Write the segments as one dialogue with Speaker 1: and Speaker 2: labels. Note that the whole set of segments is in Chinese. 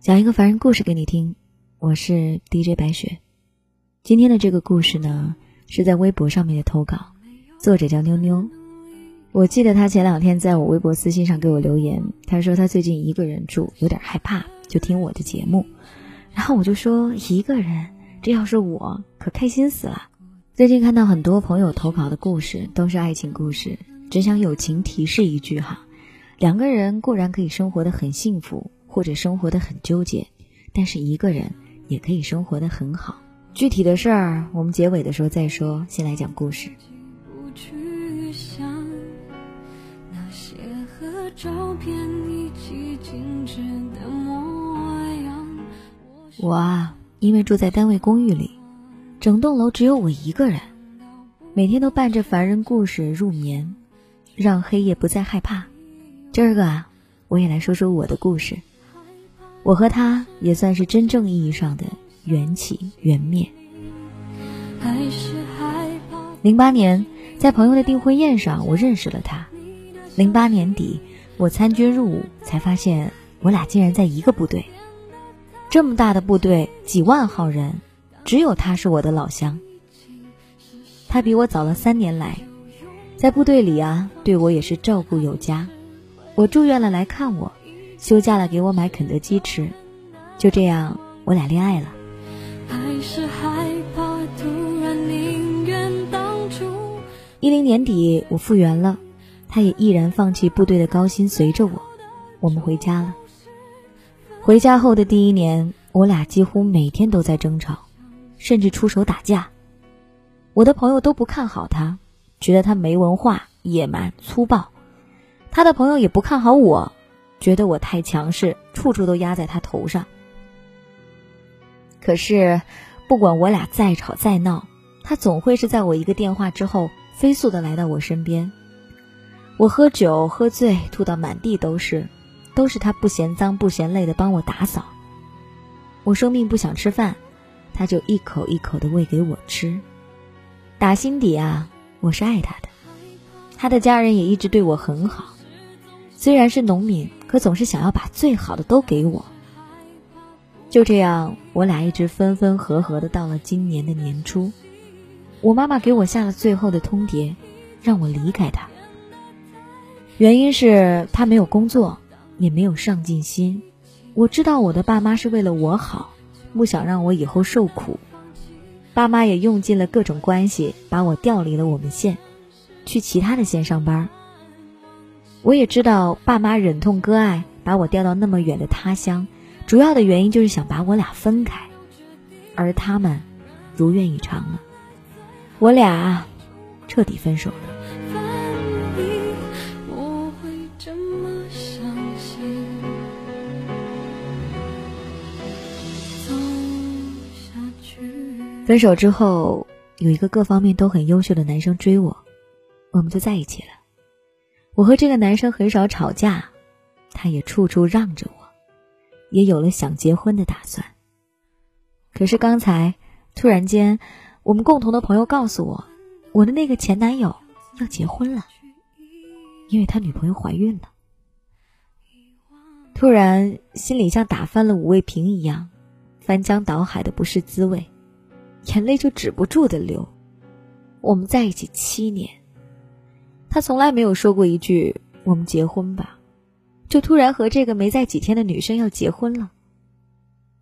Speaker 1: 讲一个凡人故事给你听，我是 DJ 白雪。今天的这个故事呢，是在微博上面的投稿，作者叫妞妞。我记得他前两天在我微博私信上给我留言，他说他最近一个人住，有点害怕，就听我的节目。然后我就说一个人，这要是我，可开心死了。最近看到很多朋友投稿的故事都是爱情故事，只想友情提示一句哈，两个人固然可以生活的很幸福，或者生活的很纠结，但是一个人也可以生活的很好。具体的事儿我们结尾的时候再说，先来讲故事。我啊，因为住在单位公寓里。整栋楼只有我一个人，每天都伴着凡人故事入眠，让黑夜不再害怕。今儿个啊，我也来说说我的故事。我和他也算是真正意义上的缘起缘灭。零八年，在朋友的订婚宴上，我认识了他。零八年底，我参军入伍，才发现我俩竟然在一个部队。这么大的部队，几万号人。只有他是我的老乡，他比我早了三年来，在部队里啊，对我也是照顾有加。我住院了来看我，休假了给我买肯德基吃，就这样我俩恋爱了。一零年底我复原了，他也毅然放弃部队的高薪随着我，我们回家了。回家后的第一年，我俩几乎每天都在争吵。甚至出手打架，我的朋友都不看好他，觉得他没文化、野蛮、粗暴。他的朋友也不看好我，觉得我太强势，处处都压在他头上。可是，不管我俩再吵再闹，他总会是在我一个电话之后，飞速的来到我身边。我喝酒喝醉，吐到满地都是，都是他不嫌脏不嫌累的帮我打扫。我生病不想吃饭。他就一口一口的喂给我吃，打心底啊，我是爱他的。他的家人也一直对我很好，虽然是农民，可总是想要把最好的都给我。就这样，我俩一直分分合合的，到了今年的年初，我妈妈给我下了最后的通牒，让我离开他。原因是他没有工作，也没有上进心。我知道我的爸妈是为了我好。不想让我以后受苦，爸妈也用尽了各种关系把我调离了我们县，去其他的县上班。我也知道爸妈忍痛割爱，把我调到那么远的他乡，主要的原因就是想把我俩分开，而他们如愿以偿了，我俩彻底分手了。分手之后，有一个各方面都很优秀的男生追我，我们就在一起了。我和这个男生很少吵架，他也处处让着我，也有了想结婚的打算。可是刚才突然间，我们共同的朋友告诉我，我的那个前男友要结婚了，因为他女朋友怀孕了。突然心里像打翻了五味瓶一样，翻江倒海的不是滋味。眼泪就止不住的流。我们在一起七年，他从来没有说过一句“我们结婚吧”，就突然和这个没在几天的女生要结婚了。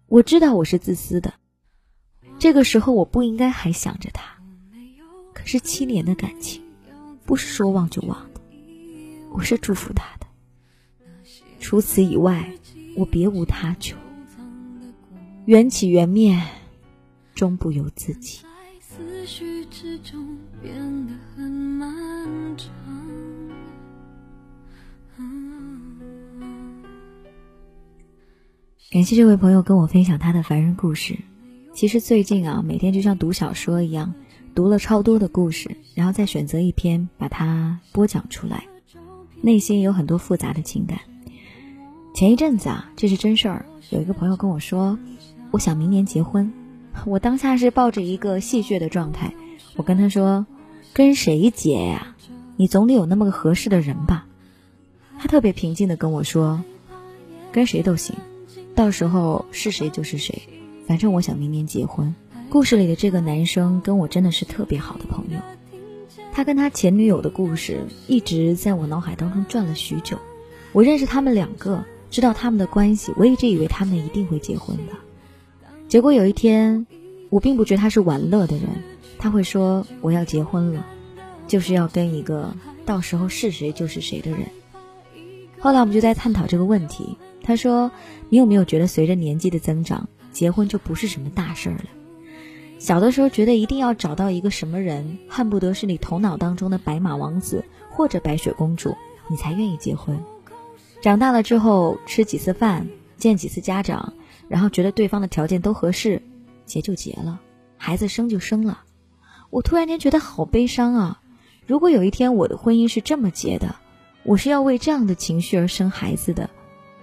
Speaker 1: 我知道我是自私的，这个时候我不应该还想着他。可是七年的感情，不是说忘就忘的，我是祝福他的。除此以外，我别无他求。缘起缘灭。终不由自己。虚之中变得很感谢这位朋友跟我分享他的凡人故事。其实最近啊，每天就像读小说一样，读了超多的故事，然后再选择一篇把它播讲出来，内心有很多复杂的情感。前一阵子啊，这是真事儿，有一个朋友跟我说，我想明年结婚。我当下是抱着一个戏谑的状态，我跟他说：“跟谁结呀？你总得有那么个合适的人吧？”他特别平静的跟我说：“跟谁都行，到时候是谁就是谁，反正我想明年结婚。故事里的这个男生跟我真的是特别好的朋友，他跟他前女友的故事一直在我脑海当中转了许久。我认识他们两个，知道他们的关系，我一直以为他们一定会结婚的。结果有一天，我并不觉得他是玩乐的人，他会说我要结婚了，就是要跟一个到时候是谁就是谁的人。后来我们就在探讨这个问题，他说：“你有没有觉得随着年纪的增长，结婚就不是什么大事儿了？小的时候觉得一定要找到一个什么人，恨不得是你头脑当中的白马王子或者白雪公主，你才愿意结婚。长大了之后，吃几次饭，见几次家长，然后觉得对方的条件都合适，结就结了，孩子生就生了。我突然间觉得好悲伤啊！如果有一天我的婚姻是这么结的。”我是要为这样的情绪而生孩子的，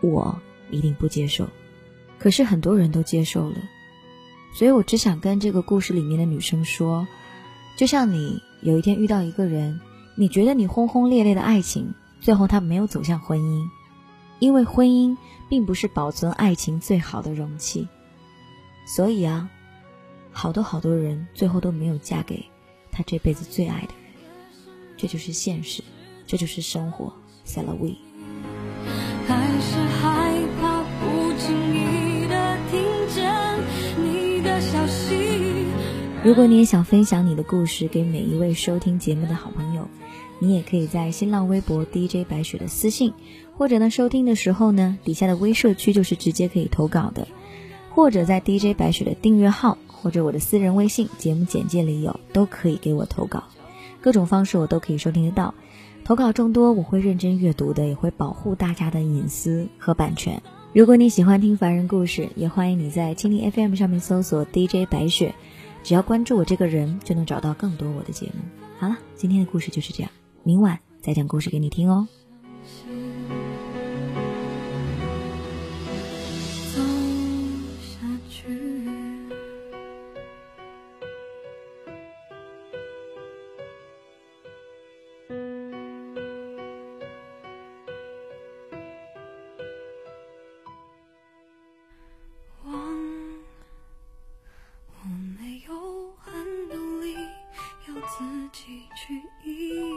Speaker 1: 我一定不接受。可是很多人都接受了，所以我只想跟这个故事里面的女生说：，就像你有一天遇到一个人，你觉得你轰轰烈烈的爱情，最后他没有走向婚姻，因为婚姻并不是保存爱情最好的容器。所以啊，好多好多人最后都没有嫁给他这辈子最爱的人，这就是现实。这就是生活，say l we。如果你也想分享你的故事给每一位收听节目的好朋友，你也可以在新浪微博 DJ 白雪的私信，或者呢收听的时候呢底下的微社区就是直接可以投稿的，或者在 DJ 白雪的订阅号或者我的私人微信节目简介里有，都可以给我投稿，各种方式我都可以收听得到。投稿众多，我会认真阅读的，也会保护大家的隐私和版权。如果你喜欢听凡人故事，也欢迎你在蜻蜓 FM 上面搜索 DJ 白雪，只要关注我这个人，就能找到更多我的节目。好了，今天的故事就是这样，明晚再讲故事给你听哦。
Speaker 2: 走下去。我没有很努力，要自己去一一。